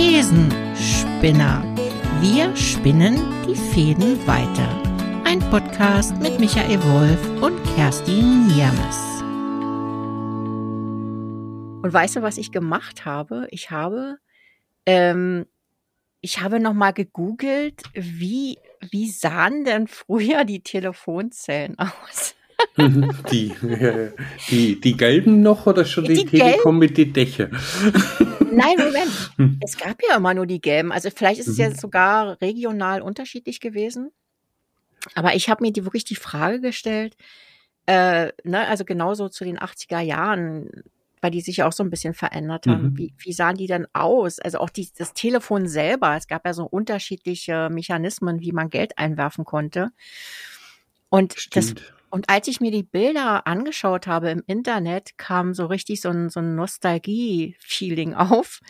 Thesenspinner. Wir spinnen die Fäden weiter. Ein Podcast mit Michael Wolf und Kerstin Niermes. Und weißt du, was ich gemacht habe? Ich habe, ähm, ich habe noch mal gegoogelt, wie, wie sahen denn früher die Telefonzellen aus? die, die, die gelben noch oder schon die, die Telekom mit die Dächer? Nein, Moment. Hm. Es gab ja immer nur die gelben. Also vielleicht ist es mhm. ja sogar regional unterschiedlich gewesen. Aber ich habe mir die wirklich die Frage gestellt, äh, ne, also genauso zu den 80er Jahren, weil die sich ja auch so ein bisschen verändert haben. Mhm. Wie, wie sahen die denn aus? Also auch die, das Telefon selber. Es gab ja so unterschiedliche Mechanismen, wie man Geld einwerfen konnte. Und Stimmt. das und als ich mir die Bilder angeschaut habe im Internet, kam so richtig so ein, so ein Nostalgie-Feeling auf,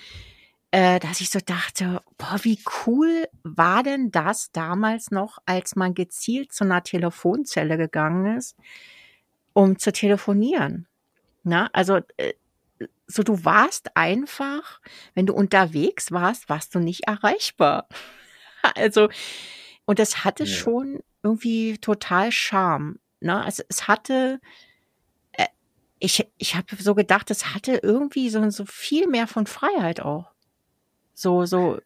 äh, dass ich so dachte, boah, wie cool war denn das damals noch, als man gezielt zu einer Telefonzelle gegangen ist, um zu telefonieren. Na, also äh, so du warst einfach, wenn du unterwegs warst, warst du nicht erreichbar. also und das hatte ja. schon irgendwie total Charme. Ne? Also es hatte, äh, ich, ich habe so gedacht, es hatte irgendwie so, so viel mehr von Freiheit auch. So, so,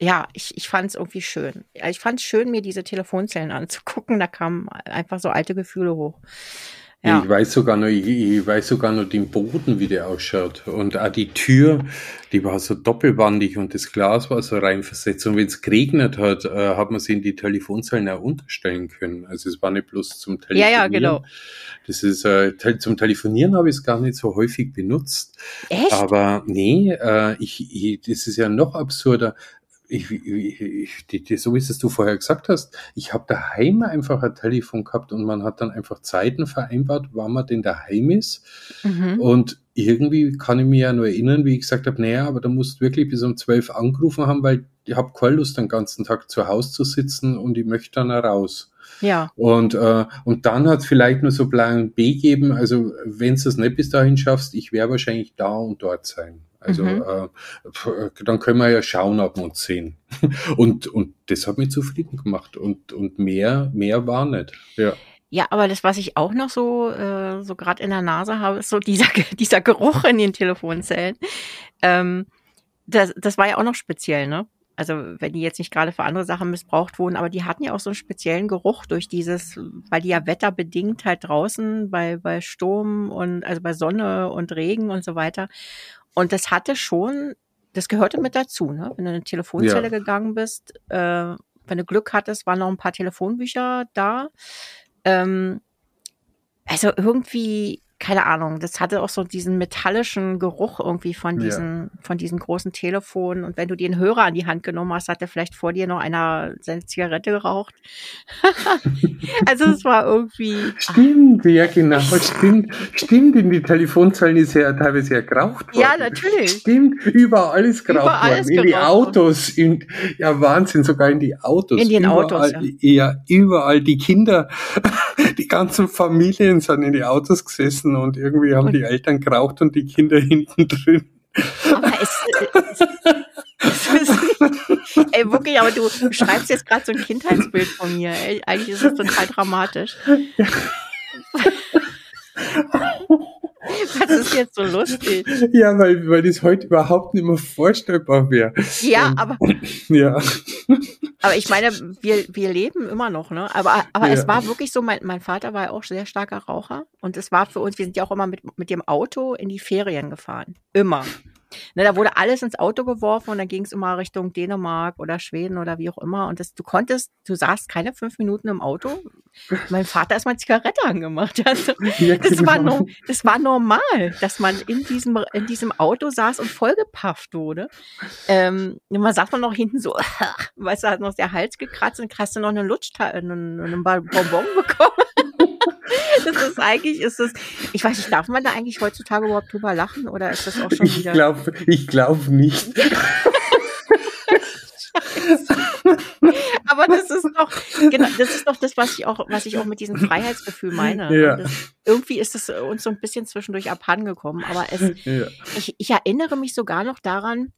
ja, ich, ich fand es irgendwie schön. Ich fand es schön, mir diese Telefonzellen anzugucken. Da kamen einfach so alte Gefühle hoch. Ja. Ich weiß sogar noch, ich, ich, weiß sogar noch den Boden, wie der ausschaut. Und auch die Tür, die war so doppelwandig und das Glas war so reinversetzt. Und wenn es geregnet hat, äh, hat man sie in die Telefonzellen auch unterstellen können. Also es war nicht bloß zum Telefonieren. Ja, ja, genau. Das ist, äh, zum Telefonieren habe ich es gar nicht so häufig benutzt. Echt? Aber nee, äh, ich, ich, das ist ja noch absurder ich, ich, ich, die, die, so wie es du vorher gesagt hast, ich habe daheim einfach ein Telefon gehabt und man hat dann einfach Zeiten vereinbart, wann man denn daheim ist. Mhm. Und irgendwie kann ich mich ja nur erinnern, wie ich gesagt habe, naja, aber da musst du wirklich bis um zwölf angerufen haben, weil ich habe keine Lust, den ganzen Tag zu Hause zu sitzen und ich möchte dann raus. Ja. Und, äh, und dann hat es vielleicht nur so Plan B geben, also wenn du es nicht bis dahin schaffst, ich werde wahrscheinlich da und dort sein. Also mhm. äh, dann können wir ja schauen, ob wir uns sehen. Und, und das hat mich zufrieden gemacht. Und, und mehr, mehr war nicht. Ja. Ja, aber das, was ich auch noch so, äh, so gerade in der Nase habe, ist so dieser, dieser Geruch in den Telefonzellen. Ähm, das, das war ja auch noch speziell, ne? Also wenn die jetzt nicht gerade für andere Sachen missbraucht wurden, aber die hatten ja auch so einen speziellen Geruch durch dieses, weil die ja wetterbedingt halt draußen bei, bei Sturm und also bei Sonne und Regen und so weiter. Und das hatte schon, das gehörte mit dazu, ne? Wenn du in eine Telefonzelle ja. gegangen bist, äh, wenn du Glück hattest, waren noch ein paar Telefonbücher da. Ähm, also irgendwie keine Ahnung, das hatte auch so diesen metallischen Geruch irgendwie von diesen, ja. von diesen großen Telefonen. Und wenn du dir einen Hörer an die Hand genommen hast, hat der vielleicht vor dir noch einer seine Zigarette geraucht. also es war irgendwie. Stimmt, ach. ja genau, stimmt. Stimmt, in die Telefonzellen ist ja teilweise ja geraucht worden. Ja, natürlich. Stimmt, überall ist geraucht überall worden. in die Autos, in, ja Wahnsinn, sogar in die Autos. In den überall, Autos, ja. ja. Überall die Kinder, die ganzen Familien sind in die Autos gesessen und irgendwie haben die Eltern geraucht und die Kinder hinten drin. Aber es, es, es ist, ey, wirklich, aber du schreibst jetzt gerade so ein Kindheitsbild von mir. Ey. Eigentlich ist es total dramatisch. Was ist jetzt so lustig? Ja, weil, weil das heute überhaupt nicht mehr vorstellbar wäre. Ja, Und, aber. Ja. Aber ich meine, wir, wir leben immer noch, ne? Aber, aber ja. es war wirklich so, mein, mein Vater war ja auch sehr starker Raucher. Und es war für uns, wir sind ja auch immer mit, mit dem Auto in die Ferien gefahren. Immer. Ne, da wurde alles ins Auto geworfen und dann ging es immer Richtung Dänemark oder Schweden oder wie auch immer. Und das, du konntest, du saßt keine fünf Minuten im Auto. Mein Vater ist mal Zigarette angemacht. Also, das, war genau. no, das war normal, dass man in diesem, in diesem Auto saß und vollgepafft wurde. Ähm, man sagt man noch hinten so, weißt du, hat noch der Hals gekratzt und hast du noch einen Lutsch, einen, einen Bonbon bekommen. das ist eigentlich, ist das, ich weiß nicht, darf man da eigentlich heutzutage überhaupt drüber lachen oder ist das auch schon wieder? Ich glaube, ich glaube nicht. Aber das ist doch, genau, das ist doch das, was ich auch, was ich auch mit diesem Freiheitsgefühl meine. Ja. Das, irgendwie ist es uns so ein bisschen zwischendurch abhandengekommen. Aber es, ja. ich, ich erinnere mich sogar noch daran,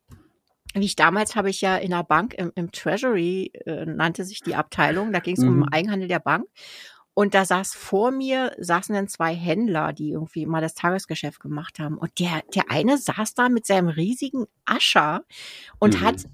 wie ich damals habe ich ja in der Bank im, im Treasury äh, nannte sich die Abteilung, da ging es mhm. um Eigenhandel der Bank und da saß vor mir, saßen dann zwei Händler, die irgendwie mal das Tagesgeschäft gemacht haben. Und der, der eine saß da mit seinem riesigen Ascher und mhm. hat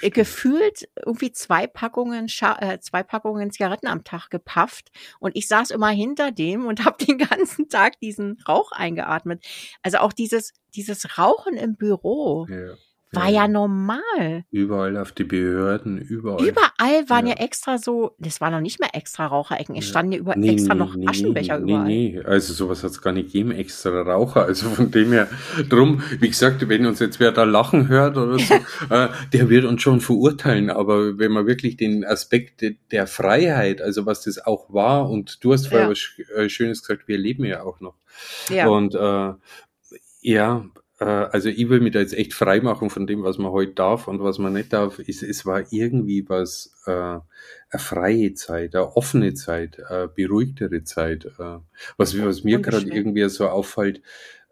gefühlt irgendwie zwei Packungen, äh, zwei Packungen Zigaretten am Tag gepafft und ich saß immer hinter dem und habe den ganzen Tag diesen Rauch eingeatmet. Also auch dieses dieses Rauchen im Büro. Ja war ja, ja normal. Überall auf die Behörden, überall. Überall waren ja, ja extra so, das war noch nicht mehr extra Raucherecken, es standen ja über nee, extra nee, noch nee, Aschenbecher überall. Nee, nee, also sowas hat es gar nicht gegeben, extra Raucher. Also von dem her, drum, wie gesagt, wenn uns jetzt wer da lachen hört oder so, äh, der wird uns schon verurteilen. Aber wenn man wirklich den Aspekt der Freiheit, also was das auch war, und du hast vorher ja. was äh, Schönes gesagt, wir leben ja auch noch. Ja. Und äh, ja, also ich will mich da jetzt echt frei machen von dem, was man heute darf und was man nicht darf. Es, es war irgendwie was, äh, eine freie Zeit, eine offene Zeit, eine beruhigtere Zeit. Äh, was, was mir gerade irgendwie so auffällt,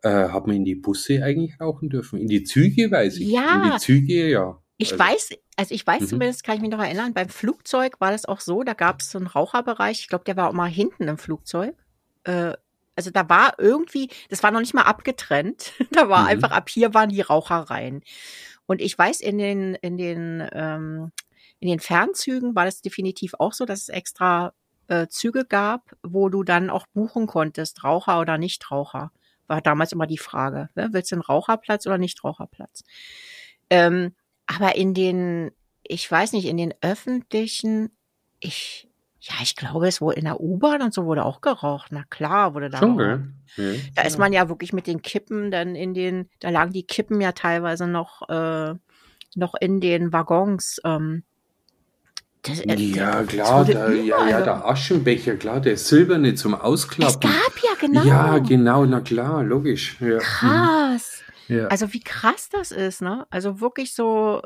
äh, hat man in die Busse eigentlich rauchen dürfen? In die Züge weiß ich. Ja. In die Züge, ja. Ich also, weiß, also ich weiß mhm. zumindest, kann ich mich noch erinnern, beim Flugzeug war das auch so, da gab es so einen Raucherbereich, ich glaube, der war auch mal hinten im Flugzeug. Äh, also da war irgendwie, das war noch nicht mal abgetrennt. Da war mhm. einfach ab hier waren die Rauchereien. Und ich weiß, in den, in den, ähm, in den Fernzügen war das definitiv auch so, dass es extra äh, Züge gab, wo du dann auch buchen konntest, Raucher oder Nichtraucher. War damals immer die Frage. Ne? Willst du einen Raucherplatz oder Nichtraucherplatz? Ähm, aber in den, ich weiß nicht, in den öffentlichen, ich, ja, ich glaube, es wurde in der U-Bahn und so wurde auch geraucht. Na klar, wurde da. Schon, gell? Ja. Da ist man ja wirklich mit den Kippen dann in den, da lagen die Kippen ja teilweise noch, äh, noch in den Waggons. Ähm, das, äh, ja, klar, da, ja, ja, der Aschenbecher, klar, der silberne zum Ausklappen. Es gab ja, genau. Ja, genau, na klar, logisch. Ja. Krass. Ja. Also wie krass das ist, ne? Also wirklich so,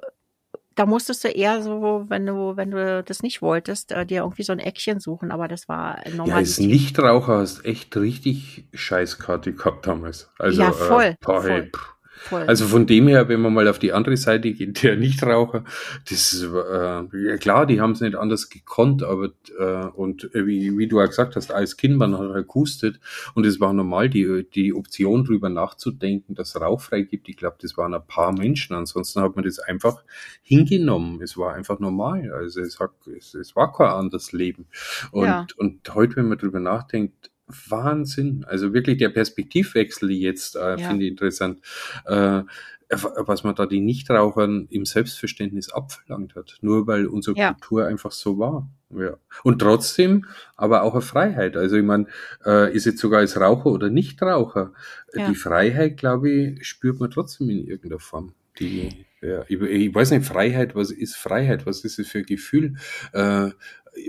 da musstest du eher so, wenn du, wenn du das nicht wolltest, äh, dir irgendwie so ein Eckchen suchen, aber das war normal. Ja, als Nichtraucher hast echt richtig Scheißkarte gehabt damals. Also, ja, voll. Äh, boah, voll. Hey, Voll. Also von dem her, wenn man mal auf die andere Seite geht, der Nichtraucher, das ist, äh, ja klar, die haben es nicht anders gekonnt, aber äh, und wie, wie du ja gesagt hast, als Kind man hat halt gehustet und es war normal, die, die Option drüber nachzudenken, dass es rauchfrei gibt. Ich glaube, das waren ein paar Menschen. Ansonsten hat man das einfach hingenommen. Es war einfach normal. Also es hat, es, es war kein anderes Leben. Und, ja. und heute, wenn man drüber nachdenkt, Wahnsinn. Also wirklich der Perspektivwechsel jetzt äh, ja. finde ich interessant. Äh, was man da die Nichtrauchern im Selbstverständnis abverlangt hat, nur weil unsere ja. Kultur einfach so war. Ja. Und trotzdem aber auch eine Freiheit. Also ich meine, äh, ist jetzt sogar als Raucher oder Nichtraucher, ja. die Freiheit, glaube ich, spürt man trotzdem in irgendeiner Form. Die, ja, ich, ich weiß nicht, Freiheit, was ist Freiheit? Was ist es für ein Gefühl? Äh,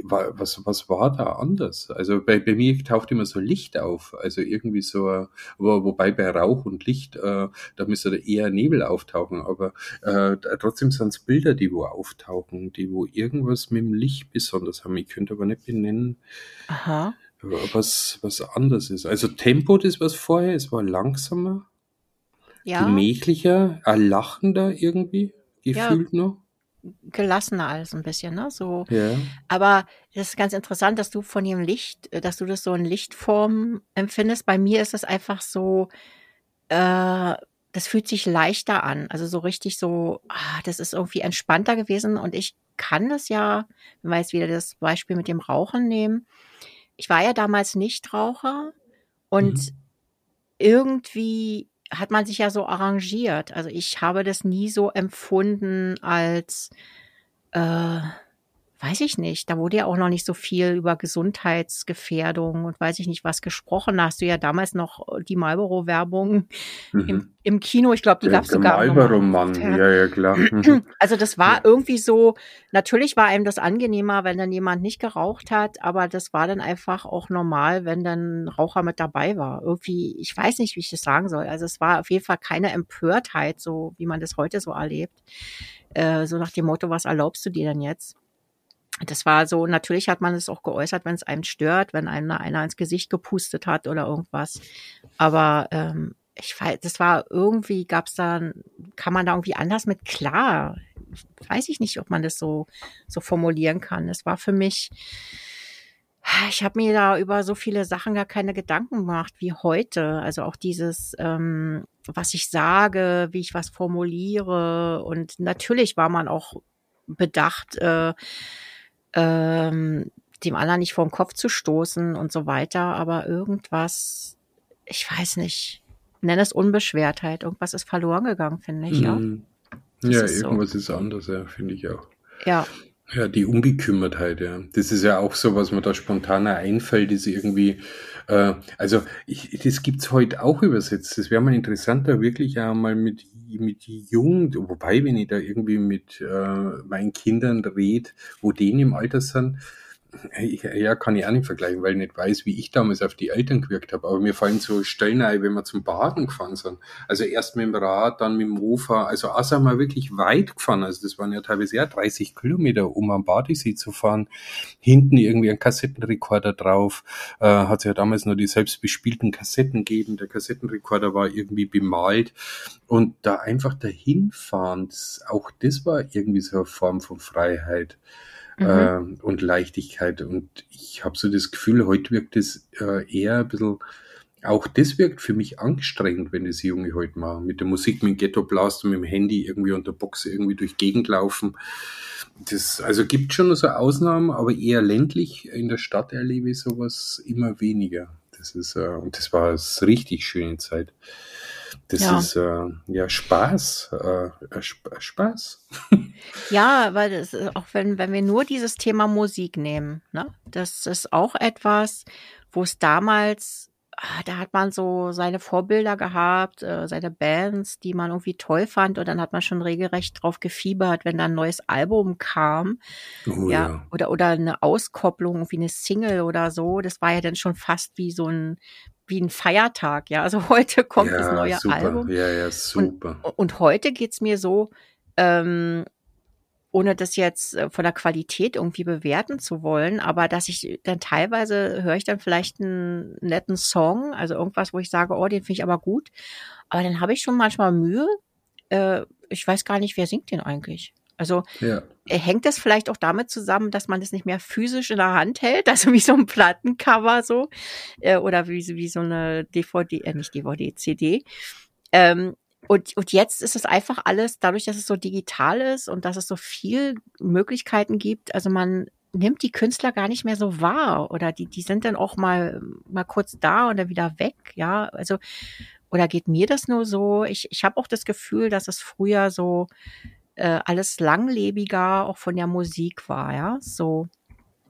was, was war da anders? Also bei, bei mir taucht immer so Licht auf, also irgendwie so, wo, wobei bei Rauch und Licht, äh, da müsste da eher Nebel auftauchen, aber äh, trotzdem sind es Bilder, die wo auftauchen, die wo irgendwas mit dem Licht besonders haben. Ich könnte aber nicht benennen, Aha. was, was anders ist. Also Tempo, das was vorher, es war langsamer, ja. gemächlicher, erlachender irgendwie, gefühlt ja. noch gelassener alles ein bisschen, ne? So. Ja. Aber das ist ganz interessant, dass du von dem Licht, äh, dass du das so in Lichtform empfindest. Bei mir ist es einfach so, äh, das fühlt sich leichter an. Also so richtig so, ah, das ist irgendwie entspannter gewesen und ich kann das ja, wenn wir jetzt wieder das Beispiel mit dem Rauchen nehmen. Ich war ja damals Nichtraucher und mhm. irgendwie hat man sich ja so arrangiert. Also ich habe das nie so empfunden als äh, weiß ich nicht, da wurde ja auch noch nicht so viel über Gesundheitsgefährdung und weiß ich nicht was gesprochen. Da hast du ja damals noch die Marlboro-Werbung mhm. im, im, Kino. Ich glaube, die gab es sogar. Marlboro-Mann, ja, ja, klar. Mhm. Also das war ja. irgendwie so, natürlich war einem das angenehmer, wenn dann jemand nicht geraucht hat, aber das war dann einfach auch normal, wenn dann Raucher mit dabei war. Irgendwie, ich weiß nicht, wie ich das sagen soll. Also es war auf jeden Fall keine Empörtheit, so wie man das heute so erlebt. Äh, so nach dem Motto, was erlaubst du dir denn jetzt? Das war so, natürlich hat man es auch geäußert, wenn es einem stört, wenn einem einer ins Gesicht gepustet hat oder irgendwas. Aber ähm, ich weiß, das war irgendwie, gab es da, kann man da irgendwie anders mit klar? Weiß ich nicht, ob man das so, so formulieren kann. Es war für mich, ich habe mir da über so viele Sachen gar keine Gedanken gemacht wie heute. Also auch dieses, ähm, was ich sage, wie ich was formuliere. Und natürlich war man auch bedacht, äh, ähm, dem anderen nicht vor den Kopf zu stoßen und so weiter. Aber irgendwas, ich weiß nicht, nenne es Unbeschwertheit. Irgendwas ist verloren gegangen, finde ich, ja. Mhm. Ja, ist irgendwas so. ist anders, ja, finde ich auch. Ja. Ja, die Unbekümmertheit, ja. Das ist ja auch so, was mir da spontaner einfällt, ist irgendwie, äh, also ich, das gibt's heute auch übersetzt. Das wäre mal interessanter, wirklich einmal mit, mit Jugend, wobei, wenn ich da irgendwie mit äh, meinen Kindern rede, wo die im Alter sind, ja, kann ich auch nicht vergleichen, weil ich nicht weiß, wie ich damals auf die Eltern gewirkt habe. Aber mir fallen so Stellen ein, wenn wir zum Baden gefahren sind. Also erst mit dem Rad, dann mit dem Mofa. Also auch sind wir wirklich weit gefahren. Also das waren ja teilweise ja 30 Kilometer, um am Badesee zu fahren. Hinten irgendwie ein Kassettenrekorder drauf. Äh, hat es ja damals nur die selbstbespielten Kassetten gegeben. Der Kassettenrekorder war irgendwie bemalt. Und da einfach dahin fahren, das, auch das war irgendwie so eine Form von Freiheit mhm. äh, und Leichtigkeit. Und ich habe so das Gefühl, heute wirkt es äh, eher ein bisschen, auch das wirkt für mich anstrengend, wenn das Junge heute machen. Mit der Musik, mit dem Ghetto Blast und mit dem Handy irgendwie unter Box irgendwie durch Gegend laufen. Das, also gibt schon so Ausnahmen, aber eher ländlich. In der Stadt erlebe ich sowas immer weniger. Das ist, äh, und das war eine richtig schöne Zeit. Das ja. ist äh, ja Spaß, äh, äh Spaß. ja, weil das ist auch wenn wenn wir nur dieses Thema Musik nehmen, ne, das ist auch etwas, wo es damals ah, da hat man so seine Vorbilder gehabt, äh, seine Bands, die man irgendwie toll fand und dann hat man schon regelrecht drauf gefiebert, wenn da ein neues Album kam. Oh, ja, ja, Oder, oder eine Auskopplung, wie eine Single oder so. Das war ja dann schon fast wie so ein wie ein Feiertag, ja. Also heute kommt ja, das neue super. Album. Ja, ja, super. Und, und heute geht's mir so, ähm, ohne das jetzt äh, von der Qualität irgendwie bewerten zu wollen, aber dass ich dann teilweise höre ich dann vielleicht einen netten Song, also irgendwas, wo ich sage, oh, den finde ich aber gut. Aber dann habe ich schon manchmal Mühe. Äh, ich weiß gar nicht, wer singt den eigentlich. Also ja. Äh, hängt das vielleicht auch damit zusammen, dass man das nicht mehr physisch in der Hand hält, also wie so ein Plattencover so äh, oder wie, wie so eine DVD, äh, nicht DVD, CD. Ähm, und, und jetzt ist es einfach alles, dadurch, dass es so digital ist und dass es so viel Möglichkeiten gibt, also man nimmt die Künstler gar nicht mehr so wahr oder die, die sind dann auch mal, mal kurz da und dann wieder weg, ja, also oder geht mir das nur so? Ich, ich habe auch das Gefühl, dass es früher so äh, alles langlebiger auch von der Musik war, ja, so.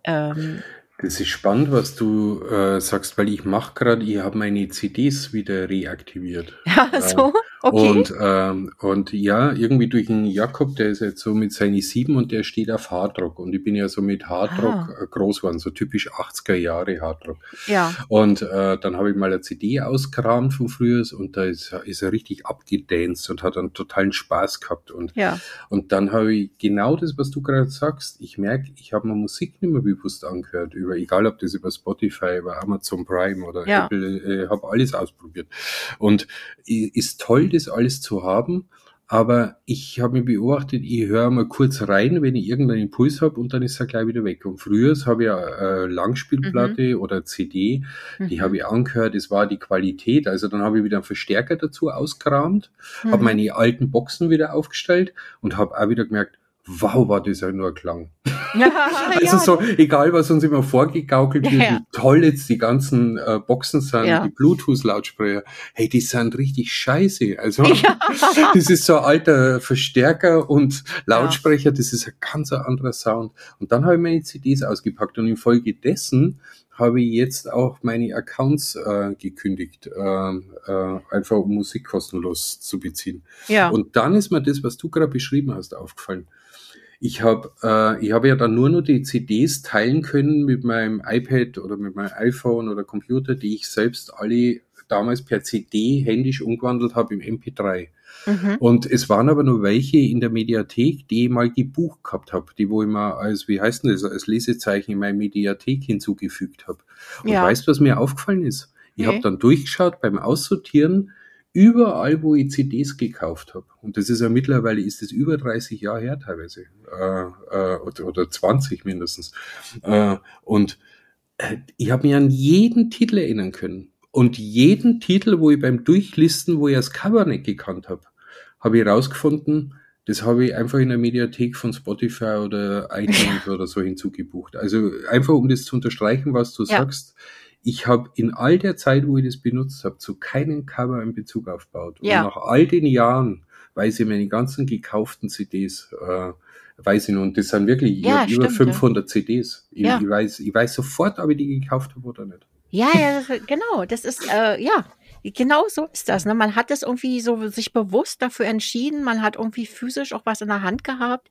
Ähm, das ist spannend, was du äh, sagst, weil ich mache gerade, ich habe meine CDs wieder reaktiviert. Ja, so. Okay. Und, ähm, und ja, irgendwie durch den Jakob, der ist jetzt so mit seinen sieben und der steht auf Hardrock. Und ich bin ja so mit Hardrock ah. Äh, groß geworden, so typisch 80er Jahre Hardrock. Ja. Und äh, dann habe ich mal eine CD ausgekramt von früher und da ist, ist er richtig abgedanced und hat einen totalen Spaß gehabt. Und, ja. und dann habe ich genau das, was du gerade sagst. Ich merke, ich habe mir Musik nicht mehr bewusst angehört, über, egal ob das über Spotify, über Amazon Prime oder ja. Apple, äh, habe alles ausprobiert. Und ist toll, das alles zu haben. Aber ich habe mich beobachtet, ich höre mal kurz rein, wenn ich irgendeinen Impuls habe und dann ist er gleich wieder weg. Und früher habe ich ja äh, Langspielplatte mhm. oder CD, die mhm. habe ich angehört, es war die Qualität. Also dann habe ich wieder einen Verstärker dazu ausgekramt, mhm. habe meine alten Boxen wieder aufgestellt und habe auch wieder gemerkt, wow, war das ja nur Klang. Ja, also ja. so, egal was uns immer vorgegaukelt wird, ja. wie toll jetzt die ganzen äh, Boxen sind, die Bluetooth-Lautsprecher, hey, die sind richtig scheiße. Also das ist so ein alter Verstärker und Lautsprecher, das ist ein ganz anderer Sound. Und dann habe ich meine CDs ausgepackt und infolgedessen habe ich jetzt auch meine Accounts äh, gekündigt, äh, äh, einfach um Musik kostenlos zu beziehen. Ja. Und dann ist mir das, was du gerade beschrieben hast, aufgefallen ich habe äh, ich habe ja dann nur noch die CDs teilen können mit meinem iPad oder mit meinem iPhone oder Computer, die ich selbst alle damals per CD händisch umgewandelt habe im MP3. Mhm. Und es waren aber nur welche in der Mediathek, die ich mal gebucht gehabt habe, die wo ich mal als, wie heißt denn das, als Lesezeichen in meine Mediathek hinzugefügt habe. Und ja. weißt du, was mir aufgefallen ist? Ich okay. habe dann durchgeschaut beim Aussortieren, überall, wo ich CDs gekauft habe, und das ist ja mittlerweile, ist es über 30 Jahre her teilweise, äh, äh, oder, oder 20 mindestens, äh, und äh, ich habe mich an jeden Titel erinnern können. Und jeden Titel, wo ich beim Durchlisten, wo ich das Cover nicht gekannt habe, habe ich rausgefunden, das habe ich einfach in der Mediathek von Spotify oder iTunes oder so hinzugebucht. Also einfach um das zu unterstreichen, was du ja. sagst. Ich habe in all der Zeit, wo ich das benutzt habe, zu keinem Cover einen Bezug aufgebaut. Ja. Und nach all den Jahren weiß ich meine ganzen gekauften CDs, äh, weiß ich und das sind wirklich ja, über, stimmt, 500 ja. CDs. Ich, ja. ich, weiß, ich weiß sofort, ob ich die gekauft habe oder nicht. Ja, ja, genau. Das ist, äh, ja, genau so ist das. Ne? Man hat es irgendwie so sich bewusst dafür entschieden. Man hat irgendwie physisch auch was in der Hand gehabt.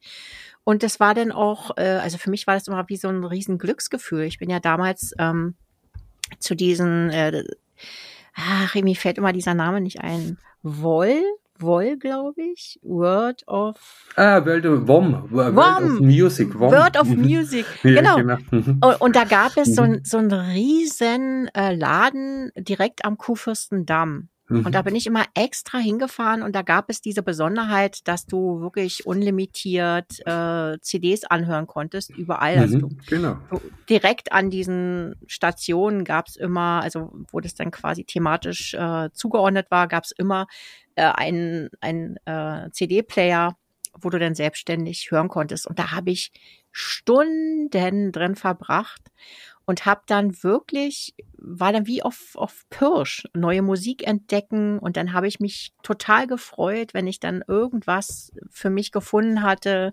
Und das war dann auch, äh, also für mich war das immer wie so ein riesen Glücksgefühl. Ich bin ja damals ähm, zu diesen, äh, ach, mir fällt immer dieser Name nicht ein. Woll, Woll, glaube ich. Word of. Ah, World of WOM. World WOM. of Music. WOM. Word of Music. genau. genau. Mhm. Und, und, da gab es so, ein, so einen riesen äh, Laden direkt am Kuhfürstendamm. Und da mhm. bin ich immer extra hingefahren und da gab es diese Besonderheit, dass du wirklich unlimitiert äh, CDs anhören konntest, überall. Also du, genau. Du, direkt an diesen Stationen gab es immer, also wo das dann quasi thematisch äh, zugeordnet war, gab es immer äh, einen, einen äh, CD-Player, wo du dann selbstständig hören konntest. Und da habe ich Stunden drin verbracht und habe dann wirklich, war dann wie auf, auf Pirsch, neue Musik entdecken und dann habe ich mich total gefreut, wenn ich dann irgendwas für mich gefunden hatte,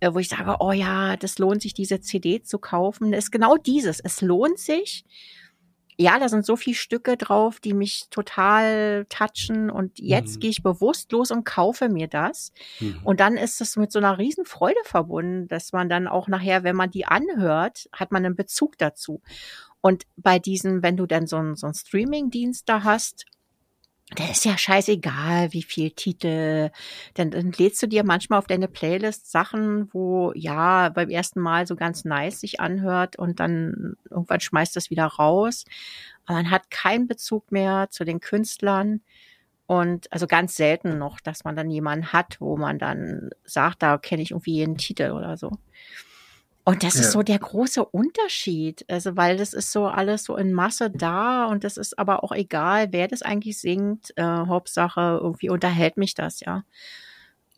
äh, wo ich sage, oh ja, das lohnt sich, diese CD zu kaufen. Das ist genau dieses, es lohnt sich ja, da sind so viele Stücke drauf, die mich total touchen und jetzt mhm. gehe ich bewusst los und kaufe mir das. Mhm. Und dann ist es mit so einer Riesenfreude verbunden, dass man dann auch nachher, wenn man die anhört, hat man einen Bezug dazu. Und bei diesen, wenn du dann so einen, so einen Streaming-Dienst da hast, der ist ja scheißegal, wie viel Titel. Dann, dann lädst du dir manchmal auf deine Playlist Sachen, wo ja beim ersten Mal so ganz nice sich anhört und dann irgendwann schmeißt das wieder raus. Aber man hat keinen Bezug mehr zu den Künstlern. Und also ganz selten noch, dass man dann jemanden hat, wo man dann sagt, da kenne ich irgendwie jeden Titel oder so. Und das ja. ist so der große Unterschied. Also, weil das ist so alles so in Masse da und das ist aber auch egal, wer das eigentlich singt. Äh, Hauptsache, irgendwie unterhält mich das, ja.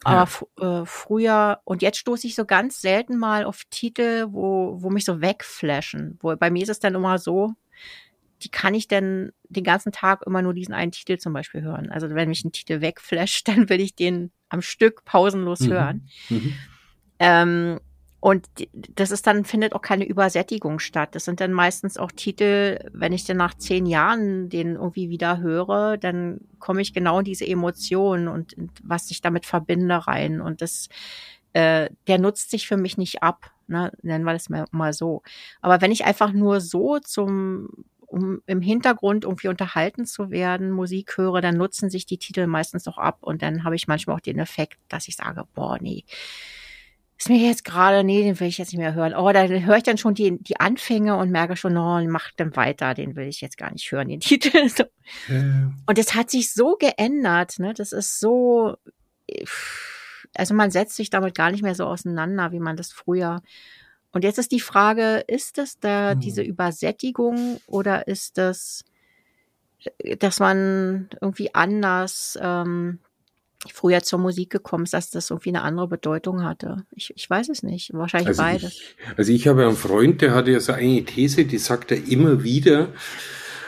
Aber ja. äh, früher, und jetzt stoße ich so ganz selten mal auf Titel, wo, wo mich so wegflashen. Wo, bei mir ist es dann immer so, die kann ich denn den ganzen Tag immer nur diesen einen Titel zum Beispiel hören. Also wenn mich ein Titel wegflasht, dann will ich den am Stück pausenlos mhm. hören. Mhm. Ähm, und das ist dann, findet auch keine Übersättigung statt. Das sind dann meistens auch Titel, wenn ich dann nach zehn Jahren den irgendwie wieder höre, dann komme ich genau in diese Emotionen und was ich damit verbinde rein. Und das, äh, der nutzt sich für mich nicht ab, ne? nennen wir das mal so. Aber wenn ich einfach nur so zum um im Hintergrund irgendwie unterhalten zu werden, Musik höre, dann nutzen sich die Titel meistens auch ab und dann habe ich manchmal auch den Effekt, dass ich sage, boah, nee, ist mir jetzt gerade, nee, den will ich jetzt nicht mehr hören. Oh, da höre ich dann schon die, die Anfänge und merke schon, oh, mach dann weiter, den will ich jetzt gar nicht hören, den Titel. So. Ja. Und das hat sich so geändert, ne? Das ist so, also man setzt sich damit gar nicht mehr so auseinander, wie man das früher. Und jetzt ist die Frage, ist es da hm. diese Übersättigung oder ist das, dass man irgendwie anders ähm, früher zur Musik gekommen ist, dass das irgendwie eine andere Bedeutung hatte. Ich, ich weiß es nicht. Wahrscheinlich also beides. Ich, also ich habe einen Freund, der hatte ja so eine These, die sagt er immer wieder,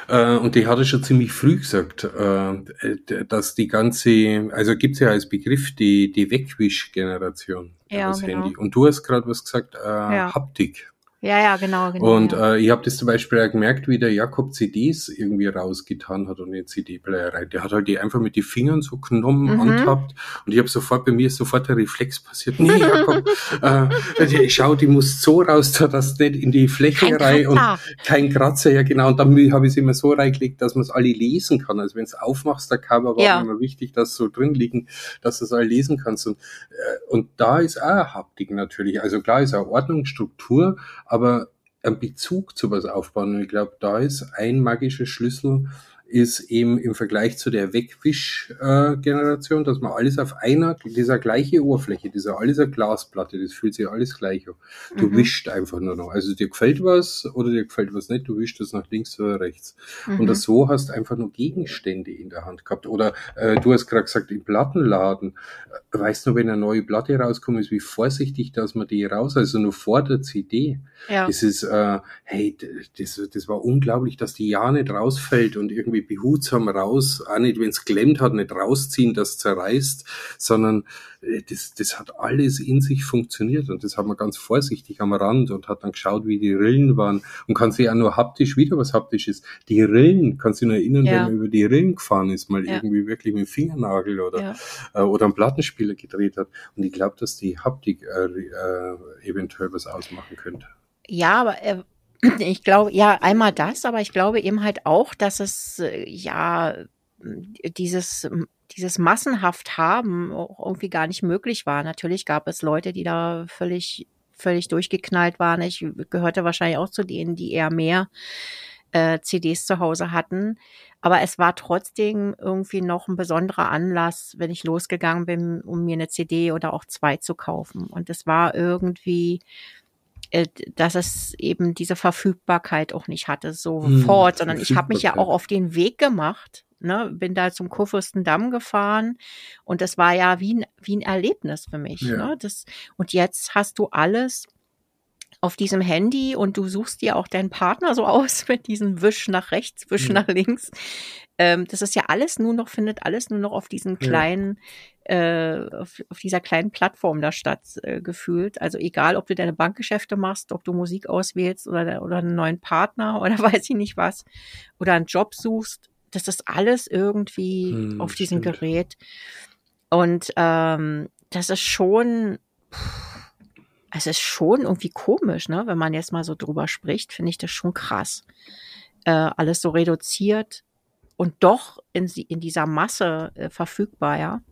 äh, und die hat er schon ziemlich früh gesagt, äh, dass die ganze, also gibt's ja als Begriff die, die Wegwisch-Generation. Ja, das genau. Handy. Und du hast gerade was gesagt, äh, ja. Haptik. Ja, ja, genau. genau und ja. äh, ich habe das zum Beispiel auch gemerkt, wie der Jakob CDs irgendwie rausgetan hat und den CD-Player rein. Der hat halt die einfach mit den Fingern so genommen, mhm. antappt und ich habe sofort, bei mir ist sofort der Reflex passiert. Nee, Jakob, äh, schau, die muss so raus, dass nicht in die Fläche kein rein und kein Kratzer, ja genau. Und dann habe ich es immer so reingelegt, dass man es alle lesen kann. Also wenn es aufmachst, der Cover war ja. immer wichtig, dass so drin liegen, dass du es alle lesen kannst. Und, äh, und da ist auch Haptik natürlich. Also klar ist auch Ordnung, Struktur, aber einen Bezug zu was aufbauen. Und ich glaube, da ist ein magischer Schlüssel ist eben im Vergleich zu der Wegwisch-Generation, dass man alles auf einer, dieser gleiche Oberfläche, dieser alles eine Glasplatte, das fühlt sich alles gleich an. Du mhm. wischst einfach nur noch. Also dir gefällt was oder dir gefällt was nicht, du wischst das nach links oder rechts. Mhm. Und das so hast einfach nur Gegenstände in der Hand gehabt. Oder äh, du hast gerade gesagt, im Plattenladen, äh, weißt du, wenn eine neue Platte rauskommt, ist wie vorsichtig, dass man die raus, also nur vor der CD. Ja. Das ist, äh, hey, das, das war unglaublich, dass die ja nicht rausfällt und irgendwie behutsam raus, auch nicht, wenn es klemmt hat, nicht rausziehen, das zerreißt, sondern äh, das, das hat alles in sich funktioniert und das hat man ganz vorsichtig am Rand und hat dann geschaut, wie die Rillen waren und kann sich auch nur haptisch, wieder was haptisch ist, die Rillen, kannst du nur erinnern, ja. wenn man über die Rillen gefahren ist, mal ja. irgendwie wirklich mit dem Fingernagel oder, ja. äh, oder einen Plattenspieler gedreht hat und ich glaube, dass die Haptik äh, äh, eventuell was ausmachen könnte. Ja, aber äh, ich glaube, ja, einmal das, aber ich glaube eben halt auch, dass es äh, ja dieses dieses massenhaft haben auch irgendwie gar nicht möglich war. Natürlich gab es Leute, die da völlig völlig durchgeknallt waren. Ich gehörte wahrscheinlich auch zu denen, die eher mehr äh, CDs zu Hause hatten. Aber es war trotzdem irgendwie noch ein besonderer Anlass, wenn ich losgegangen bin, um mir eine CD oder auch zwei zu kaufen. Und es war irgendwie äh, dass es eben diese Verfügbarkeit auch nicht hatte sofort, hm, sondern ich habe mich ja auch auf den Weg gemacht, ne, bin da zum Kurfürstendamm gefahren und das war ja wie ein, wie ein Erlebnis für mich. Ja. Ne? Das, und jetzt hast du alles auf diesem Handy und du suchst dir auch deinen Partner so aus mit diesem Wisch nach rechts, Wisch ja. nach links. Ähm, das ist ja alles nur noch, findet alles nur noch auf diesen kleinen, ja. äh, auf, auf, dieser kleinen Plattform da statt äh, gefühlt. Also egal, ob du deine Bankgeschäfte machst, ob du Musik auswählst oder, oder einen neuen Partner oder weiß ich nicht was, oder einen Job suchst, das ist alles irgendwie hm, auf diesem stimmt. Gerät. Und ähm, das ist schon, es ist schon irgendwie komisch, ne? Wenn man jetzt mal so drüber spricht, finde ich das schon krass. Äh, alles so reduziert und doch in, in dieser Masse äh, verfügbar, ja.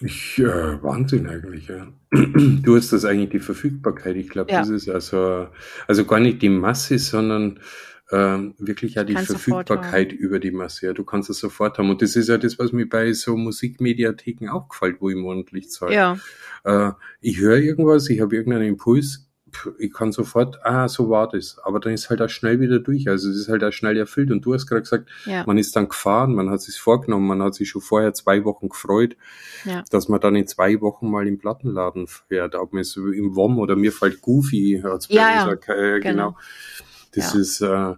Ich, äh, Wahnsinn eigentlich, ja. Du hast das eigentlich die Verfügbarkeit. Ich glaube, ja. das ist also, also gar nicht die Masse, sondern ähm, wirklich ja die Verfügbarkeit über die Masse. Ja, du kannst es sofort haben. Und das ist ja das, was mir bei so Musikmediatheken auch gefällt, wo ich monatlich zahle. Ja. Äh, ich höre irgendwas, ich habe irgendeinen Impuls, ich kann sofort, ah, so war das. Aber dann ist halt auch schnell wieder durch. Also es ist halt auch schnell erfüllt. Und du hast gerade gesagt, ja. man ist dann gefahren, man hat sich vorgenommen, man hat sich schon vorher zwei Wochen gefreut, ja. dass man dann in zwei Wochen mal im Plattenladen fährt. Ob man es im WOM oder mir fällt Goofy, hat's ja, gesagt, äh, genau. genau. Das ja. ist, äh,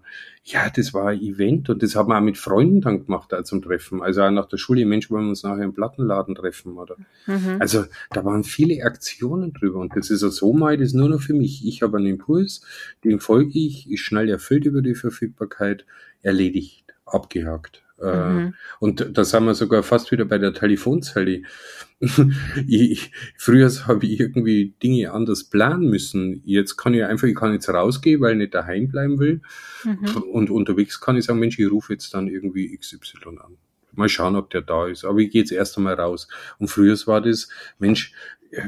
ja, das war ein Event und das haben wir auch mit Freunden dann gemacht da zum Treffen. Also auch nach der Schule, Mensch, wollen wir uns nachher im Plattenladen treffen, oder? Mhm. Also da waren viele Aktionen drüber und das ist ja so mal, das nur noch für mich. Ich habe einen Impuls, dem folge ich, ist schnell erfüllt über die Verfügbarkeit, erledigt, abgehakt. Äh, mhm. Und da sind wir sogar fast wieder bei der Telefonzelle. ich, früher habe ich irgendwie Dinge anders planen müssen. Jetzt kann ich einfach, ich kann jetzt rausgehen, weil ich nicht daheim bleiben will. Mhm. Und unterwegs kann ich sagen, Mensch, ich rufe jetzt dann irgendwie XY an. Mal schauen, ob der da ist. Aber ich gehe jetzt erst einmal raus. Und früher war das, Mensch,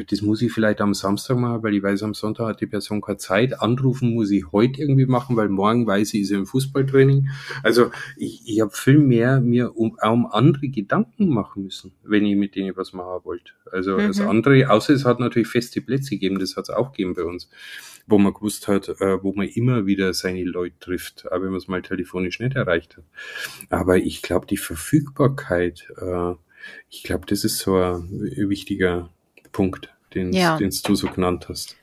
das muss ich vielleicht am Samstag machen, weil ich weiß, am Sonntag hat die Person keine Zeit. Anrufen muss ich heute irgendwie machen, weil morgen weiß ich, ist im Fußballtraining. Also ich, ich habe viel mehr mir um, um andere Gedanken machen müssen, wenn ich mit denen was machen wollte. Also mhm. das andere, außer es hat natürlich feste Plätze gegeben, das hat es auch gegeben bei uns, wo man gewusst hat, äh, wo man immer wieder seine Leute trifft, aber wenn man es mal telefonisch nicht erreicht hat. Aber ich glaube, die Verfügbarkeit, äh, ich glaube, das ist so ein wichtiger Punkt, den ja. du so genannt hast.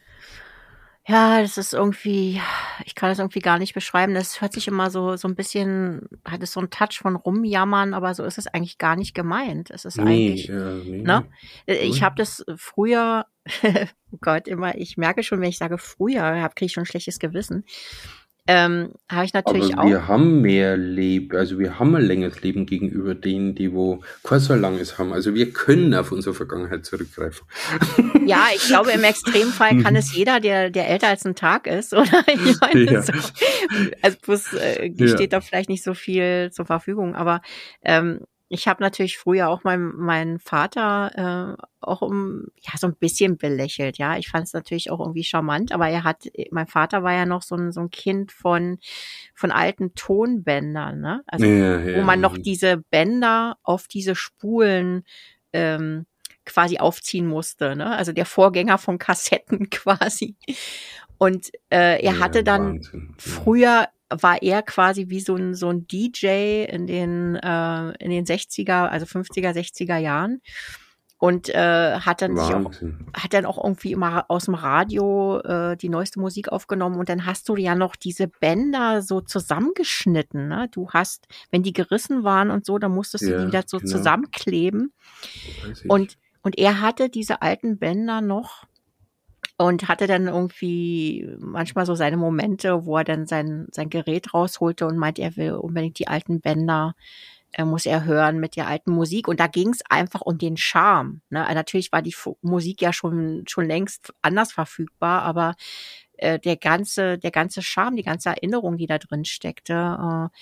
Ja, das ist irgendwie, ich kann das irgendwie gar nicht beschreiben. Das hört sich immer so, so ein bisschen, hat es so einen Touch von rumjammern, aber so ist es eigentlich gar nicht gemeint. Es ist nee, eigentlich, äh, nee. ne? Ich habe das früher, oh Gott, immer, ich merke schon, wenn ich sage früher, kriege ich schon ein schlechtes Gewissen ähm, habe ich natürlich Aber wir haben mehr Leben, also wir haben ein längeres Leben gegenüber denen, die wo kein so langes haben. Also wir können auf unsere Vergangenheit zurückgreifen. Ja, ich glaube, im Extremfall kann es jeder, der, der älter als ein Tag ist, oder? Ich meine, ja. so, also bloß äh, steht ja. da vielleicht nicht so viel zur Verfügung, aber ähm, ich habe natürlich früher auch meinen mein Vater äh, auch um ja so ein bisschen belächelt. Ja, ich fand es natürlich auch irgendwie charmant, aber er hat, mein Vater war ja noch so ein, so ein Kind von von alten Tonbändern, ne? Also ja, ja. wo man noch diese Bänder auf diese Spulen ähm, quasi aufziehen musste, ne? Also der Vorgänger von Kassetten quasi. Und äh, er ja, hatte dann Wahnsinn. früher war er quasi wie so ein, so ein DJ in den, äh, in den 60er, also 50er, 60er Jahren. Und äh, hat dann sich auch, hat dann auch irgendwie immer aus dem Radio äh, die neueste Musik aufgenommen und dann hast du ja noch diese Bänder so zusammengeschnitten. Ne? Du hast, wenn die gerissen waren und so, dann musstest ja, du die wieder so genau. zusammenkleben. Und, und er hatte diese alten Bänder noch und hatte dann irgendwie manchmal so seine Momente, wo er dann sein, sein Gerät rausholte und meint, er will unbedingt die alten Bänder äh, muss er hören mit der alten Musik. Und da ging es einfach um den Charme. Ne? Also natürlich war die F Musik ja schon, schon längst anders verfügbar, aber äh, der ganze, der ganze Charme, die ganze Erinnerung, die da drin steckte, äh,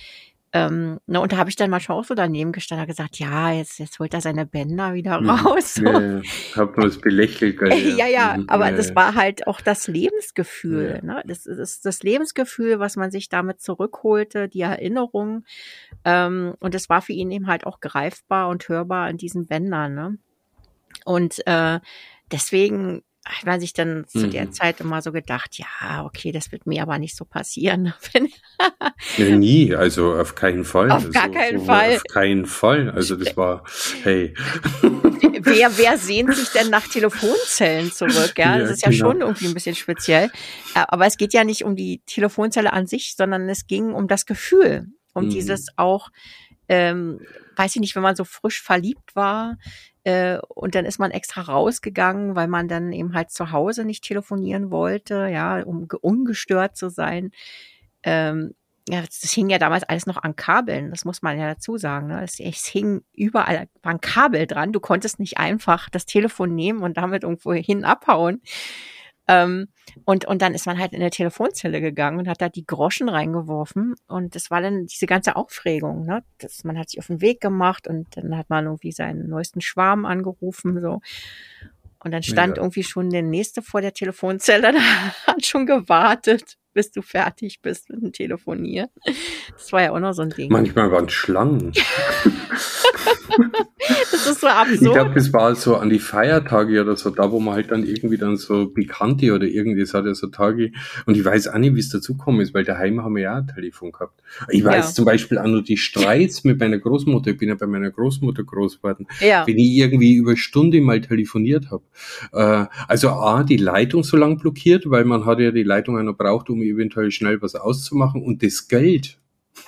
ähm, ne, und da habe ich dann manchmal auch so daneben gestanden und gesagt, ja, jetzt, jetzt holt er seine Bänder wieder mhm. raus. So. Ja, ja. Hab nur das belächelt. Ja, ja, ja, mhm. aber ja, das war halt auch das Lebensgefühl. Ne? Das ist das Lebensgefühl, was man sich damit zurückholte, die Erinnerung. Ähm, und das war für ihn eben halt auch greifbar und hörbar in diesen Bändern. Ne? Und äh, deswegen man sich dann zu mhm. der Zeit immer so gedacht, ja, okay, das wird mir aber nicht so passieren. ja, nie, also auf keinen Fall. Auf gar so, keinen so, Fall. Auf keinen Fall. Also das war, hey. wer, wer sehnt sich denn nach Telefonzellen zurück? Ja, das ja, ist ja genau. schon irgendwie ein bisschen speziell. Äh, aber es geht ja nicht um die Telefonzelle an sich, sondern es ging um das Gefühl, um mhm. dieses auch, ähm, weiß ich nicht, wenn man so frisch verliebt war, äh, und dann ist man extra rausgegangen, weil man dann eben halt zu Hause nicht telefonieren wollte, ja, um ungestört zu sein. Ähm, ja, das hing ja damals alles noch an Kabeln, das muss man ja dazu sagen. Ne? Es, es hing überall, ein Kabel dran. Du konntest nicht einfach das Telefon nehmen und damit irgendwo hin abhauen. Ähm, und, und dann ist man halt in der Telefonzelle gegangen und hat da die Groschen reingeworfen. Und das war dann diese ganze Aufregung. Ne? Das, man hat sich auf den Weg gemacht und dann hat man irgendwie seinen neuesten Schwarm angerufen. so Und dann stand ja. irgendwie schon der Nächste vor der Telefonzelle, der hat schon gewartet bis du fertig bist mit dem Telefonieren. Das war ja auch noch so ein Ding. Manchmal waren Schlangen. das ist so absurd. Ich glaube, das war so an die Feiertage oder so, da wo man halt dann irgendwie dann so Bekannte oder irgendwie, es hat ja so Tage, und ich weiß auch nicht, wie es dazu gekommen ist, weil daheim haben wir ja auch ein Telefon gehabt. Ich weiß ja. zum Beispiel auch nur die Streits mit meiner Großmutter, ich bin ja bei meiner Großmutter groß geworden, ja. wenn ich irgendwie über Stunde mal telefoniert habe. Äh, also A, die Leitung so lang blockiert, weil man hat ja die Leitung noch braucht, um eventuell schnell was auszumachen und das Geld.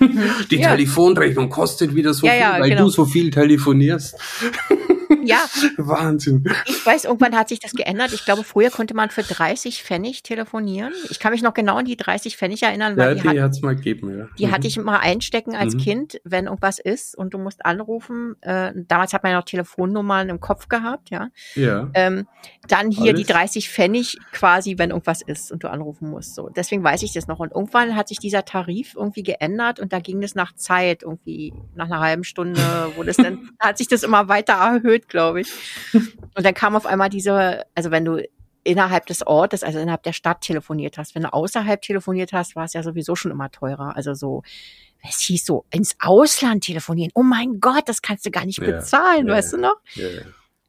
Die ja. Telefonrechnung kostet wieder so ja, viel, ja, weil genau. du so viel telefonierst. Ja. Wahnsinn. Ich weiß, irgendwann hat sich das geändert. Ich glaube, früher konnte man für 30 Pfennig telefonieren. Ich kann mich noch genau an die 30 Pfennig erinnern, weil ja, die, die hat es mal gegeben, ja. Die mhm. hatte ich immer einstecken als mhm. Kind, wenn irgendwas ist und du musst anrufen. Äh, damals hat man ja noch Telefonnummern im Kopf gehabt, ja. Ja. Ähm, dann hier Alles. die 30 Pfennig quasi, wenn irgendwas ist und du anrufen musst. So, deswegen weiß ich das noch. Und irgendwann hat sich dieser Tarif irgendwie geändert und da ging es nach Zeit irgendwie nach einer halben Stunde, wo das dann hat sich das immer weiter erhöht, glaube ich. Und dann kam auf einmal diese, also wenn du innerhalb des Ortes, also innerhalb der Stadt telefoniert hast, wenn du außerhalb telefoniert hast, war es ja sowieso schon immer teurer. Also so es hieß so, ins Ausland telefonieren. Oh mein Gott, das kannst du gar nicht bezahlen, ja, weißt ja, du noch? Ja,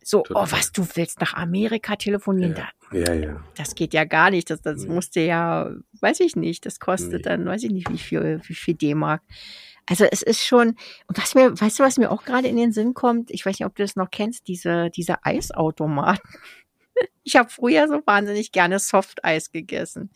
so, Total. oh, was, du willst nach Amerika telefonieren? Ja, da, ja, ja. Das geht ja gar nicht. Das, das musste ja, weiß ich nicht, das kostet nee. dann, weiß ich nicht, wie viel, wie viel D-Mark. Also es ist schon, und was mir, weißt du, was mir auch gerade in den Sinn kommt? Ich weiß nicht, ob du das noch kennst, diese, diese Eisautomaten. Ich habe früher so wahnsinnig gerne Softeis gegessen.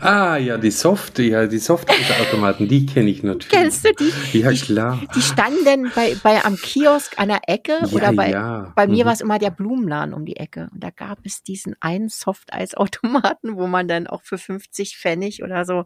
Ah, ja, die Soft, ja, die Soft-Automaten, die kenne ich natürlich. Kennst du die? Ja, klar. Die, die standen bei, bei am Kiosk an der Ecke ja, oder bei, ja. bei mir mhm. war es immer der Blumenladen um die Ecke. Und da gab es diesen einen Softeis-Automaten, wo man dann auch für 50 Pfennig oder so.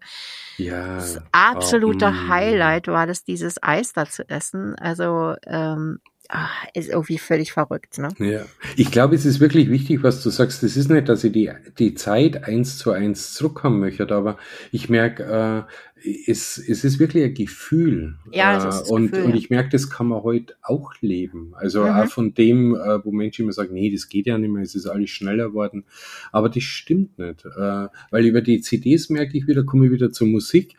Ja. Das absolute oh, Highlight war das, dieses Eis da zu essen. Also, ähm, ach, ist irgendwie völlig verrückt. Ne? Ja, ich glaube, es ist wirklich wichtig, was du sagst. Es ist nicht, dass ich die, die Zeit eins zu eins zurückhaben möchte, aber ich merke, äh, es, es ist wirklich ein Gefühl. Ja, es ist äh, und, Gefühl, und ich merke, das kann man heute auch leben. Also Mhm. auch von dem, äh, wo Menschen immer sagen, nee, das geht ja nicht mehr, es ist alles schneller geworden. Aber das stimmt nicht. Äh, weil über die CDs merke ich wieder, komme ich wieder zur Musik.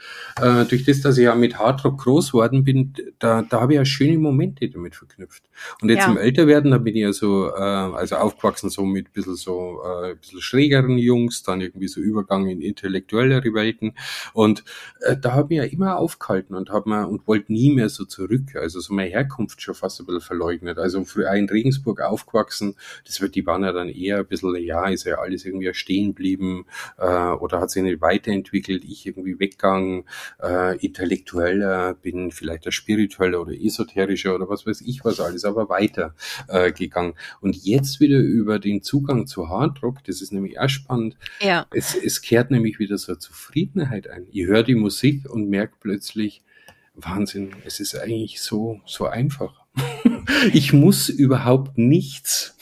Durch das, dass ich ja mit Hardrock groß geworden bin, da, da habe ich ja schöne Momente damit verknüpft. Und jetzt Ja. im Älterwerden, da bin ich ja so, also aufgewachsen so mit ein bisschen so, ein bisschen schrägeren Jungs, dann irgendwie so Übergang in intellektuellere Welten. Und äh, da habe ich ja immer aufgehalten und habe mir und wollte nie mehr so zurück. Also so meine Herkunft schon fast ein bisschen verleugnet. Also früher in Regensburg aufgewachsen, das wird, die waren ja dann eher ein bisschen, ja, ist ja alles irgendwie stehen geblieben äh, oder hat sich nicht weiterentwickelt, ich irgendwie weggegangen, äh, intellektueller, bin vielleicht der spiritueller oder esoterischer oder was weiß ich was alles, aber weiter äh, gegangen. Und jetzt wieder über den Zugang zu Hardrock, das ist nämlich auch spannend, Ja. es, es kehrt nämlich wieder so eine Zufriedenheit ein. Ich höre die Musik und merke plötzlich, Wahnsinn, es ist eigentlich so, so einfach. ich muss überhaupt nichts.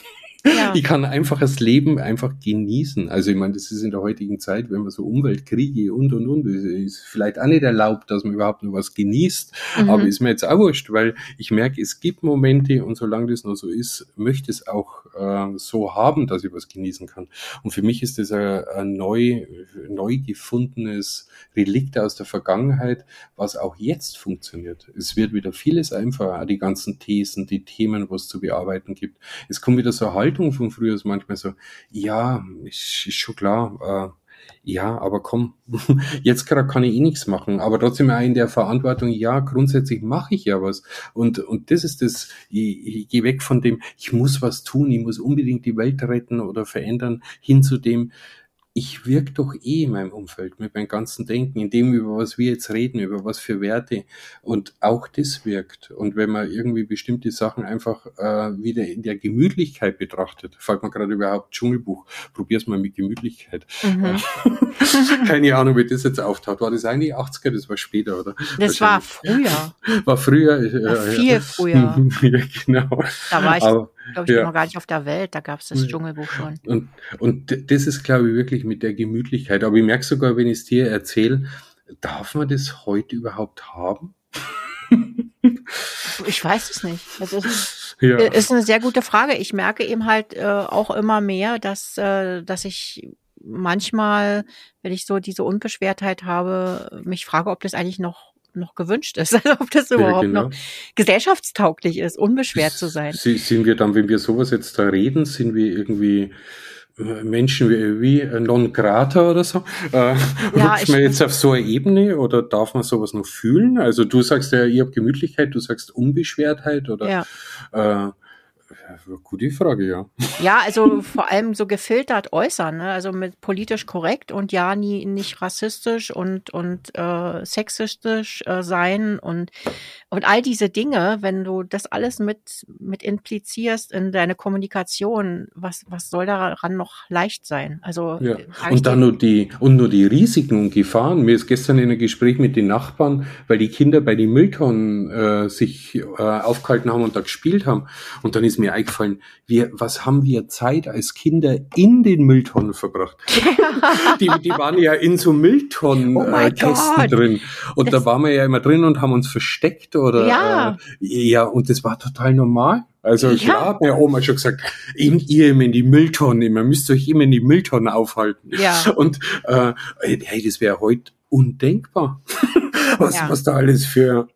Ja. Ich kann einfach das Leben einfach genießen. Also ich meine, das ist in der heutigen Zeit, wenn man so Umweltkriege und und und, ist- vielleicht auch nicht erlaubt, dass man überhaupt nur was genießt. Mhm. Aber ist mir jetzt auch wurscht, weil ich merke, es gibt Momente und solange das noch so ist, möchte ich es auch äh, so haben, dass ich was genießen kann. Und für mich ist das ein, ein neu, neu gefundenes Relikt aus der Vergangenheit, was auch jetzt funktioniert. Es wird wieder vieles einfacher, die ganzen Thesen, die Themen, was es zu bearbeiten gibt. Es kommt wieder so eine Haltung von früher, ist manchmal so, ja, ist, ist schon klar, äh, ja, aber komm, jetzt gerade kann ich eh nichts machen, aber trotzdem auch in der Verantwortung, ja, grundsätzlich mache ich ja was. Und, und das ist das, ich, ich gehe weg von dem, ich muss was tun, ich muss unbedingt die Welt retten oder verändern, hin zu dem, ich wirke doch eh in meinem Umfeld mit meinem ganzen Denken, in dem, über was wir jetzt reden, über was für Werte. Und auch das wirkt. Und wenn man irgendwie bestimmte Sachen einfach äh, wieder in der Gemütlichkeit betrachtet, fällt man gerade überhaupt Dschungelbuch, probier's mal mit Gemütlichkeit. Mhm. Keine Ahnung, wie das jetzt auftaucht. War das eigentlich 80er, das war später, oder? Das war früher. War früher. äh, War viel ja. früher. ja, genau. Da war ich, Aber, glaube ich, ja. noch gar nicht auf der Welt. Da gab es das Ja. Dschungelbuch schon. Und, und das ist, glaube ich, wirklich mit der Gemütlichkeit. Aber ich merke sogar, wenn ich es dir erzähle, darf man das heute überhaupt haben? Ich weiß es nicht. Das ist, Ja. äh, ist eine sehr gute Frage. Ich merke eben halt äh, auch immer mehr, dass, äh, dass ich manchmal, wenn ich so diese Unbeschwertheit habe, mich frage, ob das eigentlich noch noch gewünscht ist, also ob das überhaupt genau. noch gesellschaftstauglich ist, unbeschwert zu sein. Sind wir dann, wenn wir sowas jetzt da reden, sind wir irgendwie äh, Menschen wie, wie non grata oder so? Äh, Ja, rutscht man jetzt auf so eine Ebene oder darf man sowas noch fühlen? Also du sagst ja, ihr habt Gemütlichkeit, du sagst Unbeschwertheit oder Ja. äh, gute Frage, ja. Ja, also vor allem so gefiltert äußern, ne? also mit politisch korrekt und ja nie nicht rassistisch und und äh, sexistisch äh, sein und und all diese Dinge, wenn du das alles mit mit implizierst in deine Kommunikation, was was soll daran noch leicht sein? Also Ja. ich Und dann nur die, und nur die Risiken und Gefahren. Mir ist gestern in einem Gespräch mit den Nachbarn, weil die Kinder bei den Mülltonnen äh, sich äh, aufgehalten haben und da gespielt haben. Und dann ist mir eingefallen, wir, was haben wir Zeit als Kinder in den Mülltonnen verbracht? die, die waren ja in so Mülltonnen Oh äh, Kästen drin. Und Das- da waren wir ja immer drin und haben uns versteckt oder Ja. äh, ja, und das war total normal. Also Ja. klar hat meine Oma schon gesagt, eben ihr immer in die Mülltonne, ihr müsst euch immer in die Mülltonne aufhalten. Ja. Und äh, hey, das wäre heute undenkbar. was, Ja. was da alles für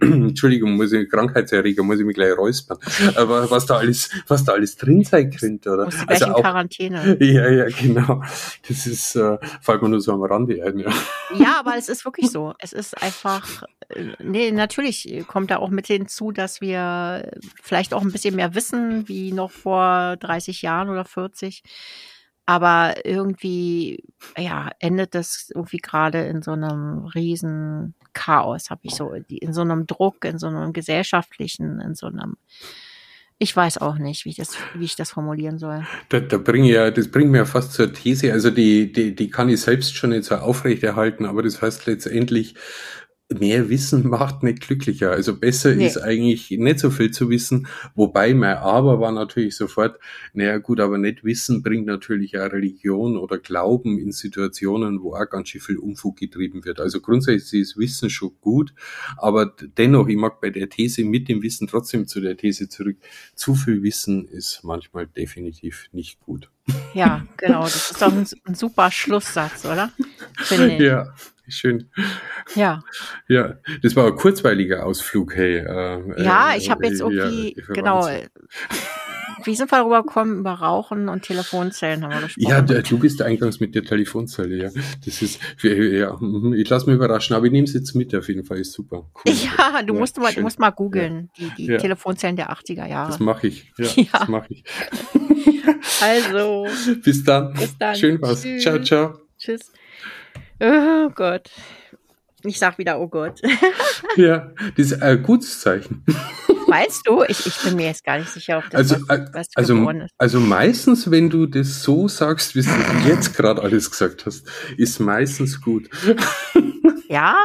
Entschuldigung, muss ich Krankheitserreger, muss ich mich gleich räuspern. Aber was da alles, was da alles drin sein könnte, oder? du gleich in Quarantäne. ja, ja, genau. Das ist, äh, fällt mir nur so am Rande ein, ja. Ja, aber es ist wirklich so. Es ist einfach, äh, nee, natürlich kommt da auch mit hinzu, dass wir vielleicht auch ein bisschen mehr wissen, wie noch vor 30 Jahren oder 40. Aber irgendwie, ja, endet das irgendwie gerade in so einem riesen Chaos, habe ich so, in so einem Druck, in so einem gesellschaftlichen, in so einem, ich weiß auch nicht, wie ich das, wie ich das formulieren soll. Da, da bring ich ja, das bringt mir ja fast zur These, also die, die, die kann ich selbst schon nicht so aufrechterhalten, aber das heißt letztendlich, mehr Wissen macht nicht glücklicher. Also besser nee. ist eigentlich nicht so viel zu wissen. Wobei mein Aber war natürlich sofort, naja gut, aber nicht Wissen bringt natürlich auch Religion oder Glauben in Situationen, wo auch ganz schön viel Unfug getrieben wird. Also grundsätzlich ist Wissen schon gut, aber dennoch, ich mag bei der These mit dem Wissen trotzdem zu der These zurück. Zu viel Wissen ist manchmal definitiv nicht gut. Ja, genau. Das ist doch ein, ein super Schlusssatz, oder? Finde ich. Ja. Schön. Ja. Ja, das war ein kurzweiliger Ausflug, hey. Äh, ja, äh, ich habe jetzt irgendwie, ja, genau, wie sind wir darüber gekommen? Über Rauchen und Telefonzellen haben wir gesprochen. Ja, du bist eingangs mit der Telefonzelle, ja. Das ist, ja, mhm, ich lasse mich überraschen, aber ich nehme es jetzt mit, auf jeden Fall, ist super. Cool. Ja, du ja, musst mal, du musst mal googeln, ja. die, die ja. Telefonzellen der 80er Jahre. Das mache ich, ja, das mache ich. also. Bis dann. Bis dann. Schön was. Tschüss. Ciao, ciao. Tschüss. Oh Gott. Ich sag wieder, oh Gott. ja, das ist ein gutes Zeichen. Weißt du? Ich, ich bin mir jetzt gar nicht sicher, ob das also, was, was also, ist. Also meistens, wenn du das so sagst, wie du jetzt gerade alles gesagt hast, ist meistens gut. Ja?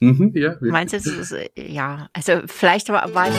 Mhm, ja. Meinst du, es ist, ja, also vielleicht war, war ich.